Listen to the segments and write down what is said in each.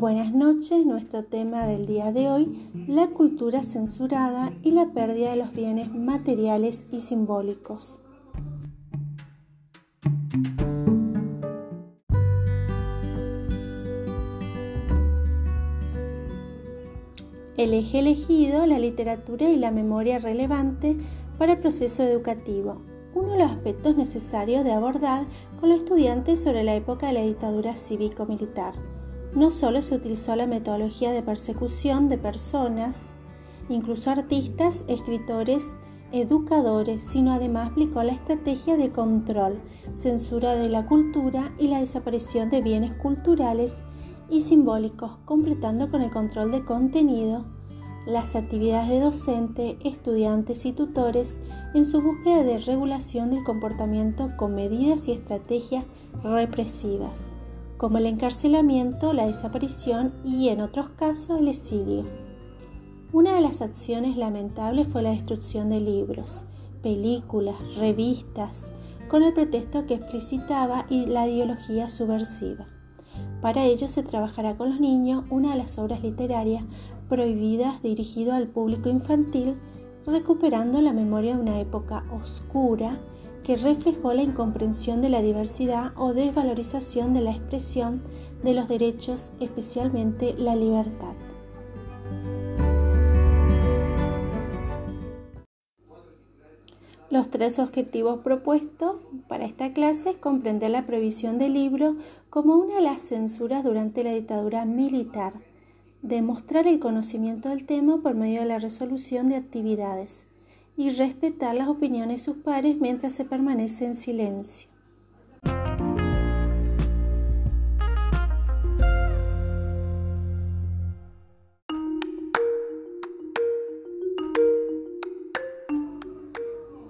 Buenas noches, nuestro tema del día de hoy, la cultura censurada y la pérdida de los bienes materiales y simbólicos. El eje elegido, la literatura y la memoria relevante para el proceso educativo, uno de los aspectos necesarios de abordar con los estudiantes sobre la época de la dictadura cívico-militar no solo se utilizó la metodología de persecución de personas, incluso artistas, escritores, educadores, sino además aplicó la estrategia de control, censura de la cultura y la desaparición de bienes culturales y simbólicos, completando con el control de contenido las actividades de docente, estudiantes y tutores en su búsqueda de regulación del comportamiento con medidas y estrategias represivas como el encarcelamiento, la desaparición y, en otros casos, el exilio. Una de las acciones lamentables fue la destrucción de libros, películas, revistas, con el pretexto que explicitaba la ideología subversiva. Para ello se trabajará con los niños una de las obras literarias prohibidas dirigido al público infantil, recuperando la memoria de una época oscura que reflejó la incomprensión de la diversidad o desvalorización de la expresión de los derechos, especialmente la libertad. Los tres objetivos propuestos para esta clase es comprender la prohibición del libro como una de las censuras durante la dictadura militar, demostrar el conocimiento del tema por medio de la resolución de actividades, y respetar las opiniones de sus pares mientras se permanece en silencio.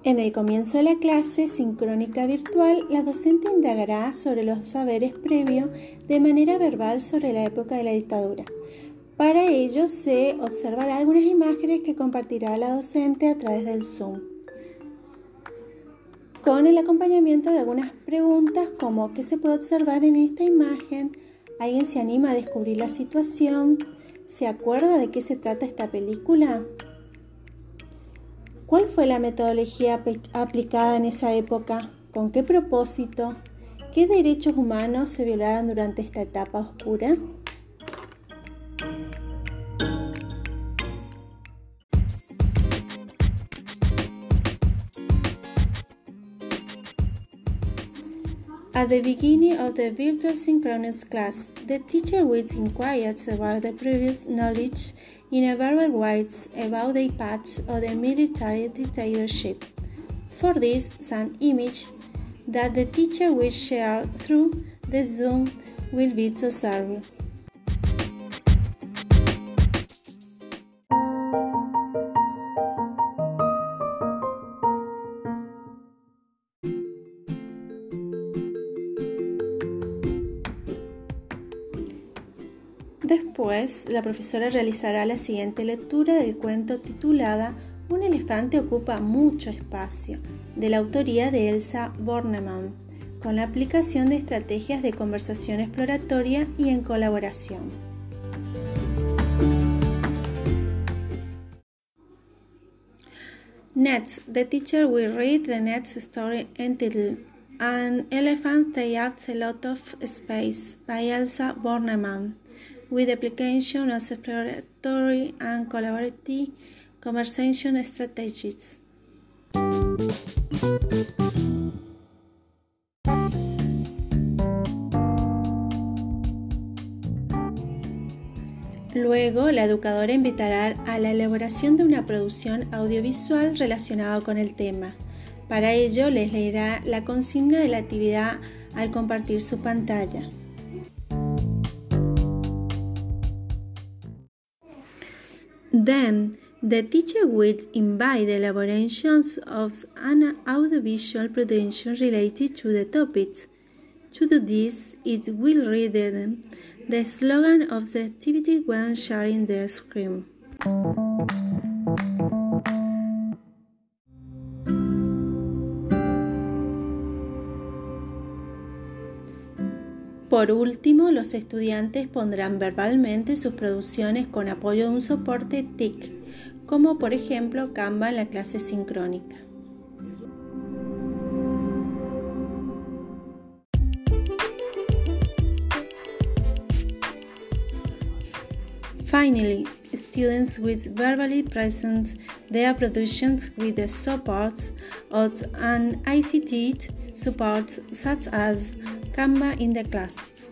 En el comienzo de la clase sincrónica virtual, la docente indagará sobre los saberes previos de manera verbal sobre la época de la dictadura. Para ello se observará algunas imágenes que compartirá la docente a través del Zoom, con el acompañamiento de algunas preguntas como ¿qué se puede observar en esta imagen? ¿Alguien se anima a descubrir la situación? ¿Se acuerda de qué se trata esta película? ¿Cuál fue la metodología aplicada en esa época? ¿Con qué propósito? ¿Qué derechos humanos se violaron durante esta etapa oscura? At the beginning of the virtual synchronous class, the teacher will inquire about the previous knowledge in a verbal words about the paths of the military dictatorship. For this, some image that the teacher will share through the Zoom will be observed. Después, la profesora realizará la siguiente lectura del cuento titulada Un elefante ocupa mucho espacio, de la autoría de Elsa Bornemann, con la aplicación de estrategias de conversación exploratoria y en colaboración. Next, the teacher will read the next story entitled An Elephant Takes a Lot of Space by Elsa Bornemann with application of exploratory and collaborative conversation strategies. Luego, la educadora invitará a la elaboración de una producción audiovisual relacionada con el tema. Para ello, les leerá la consigna de la actividad al compartir su pantalla. Then, the teacher will invite the elaborations of an audiovisual production related to the topic. To do this, it will read them the slogan of the activity when sharing the screen. Por último, los estudiantes pondrán verbalmente sus producciones con apoyo de un soporte TIC, como por ejemplo Canva en la clase sincrónica. Finally, students will verbally present their productions with the support of an ICT support such as Canva in the class.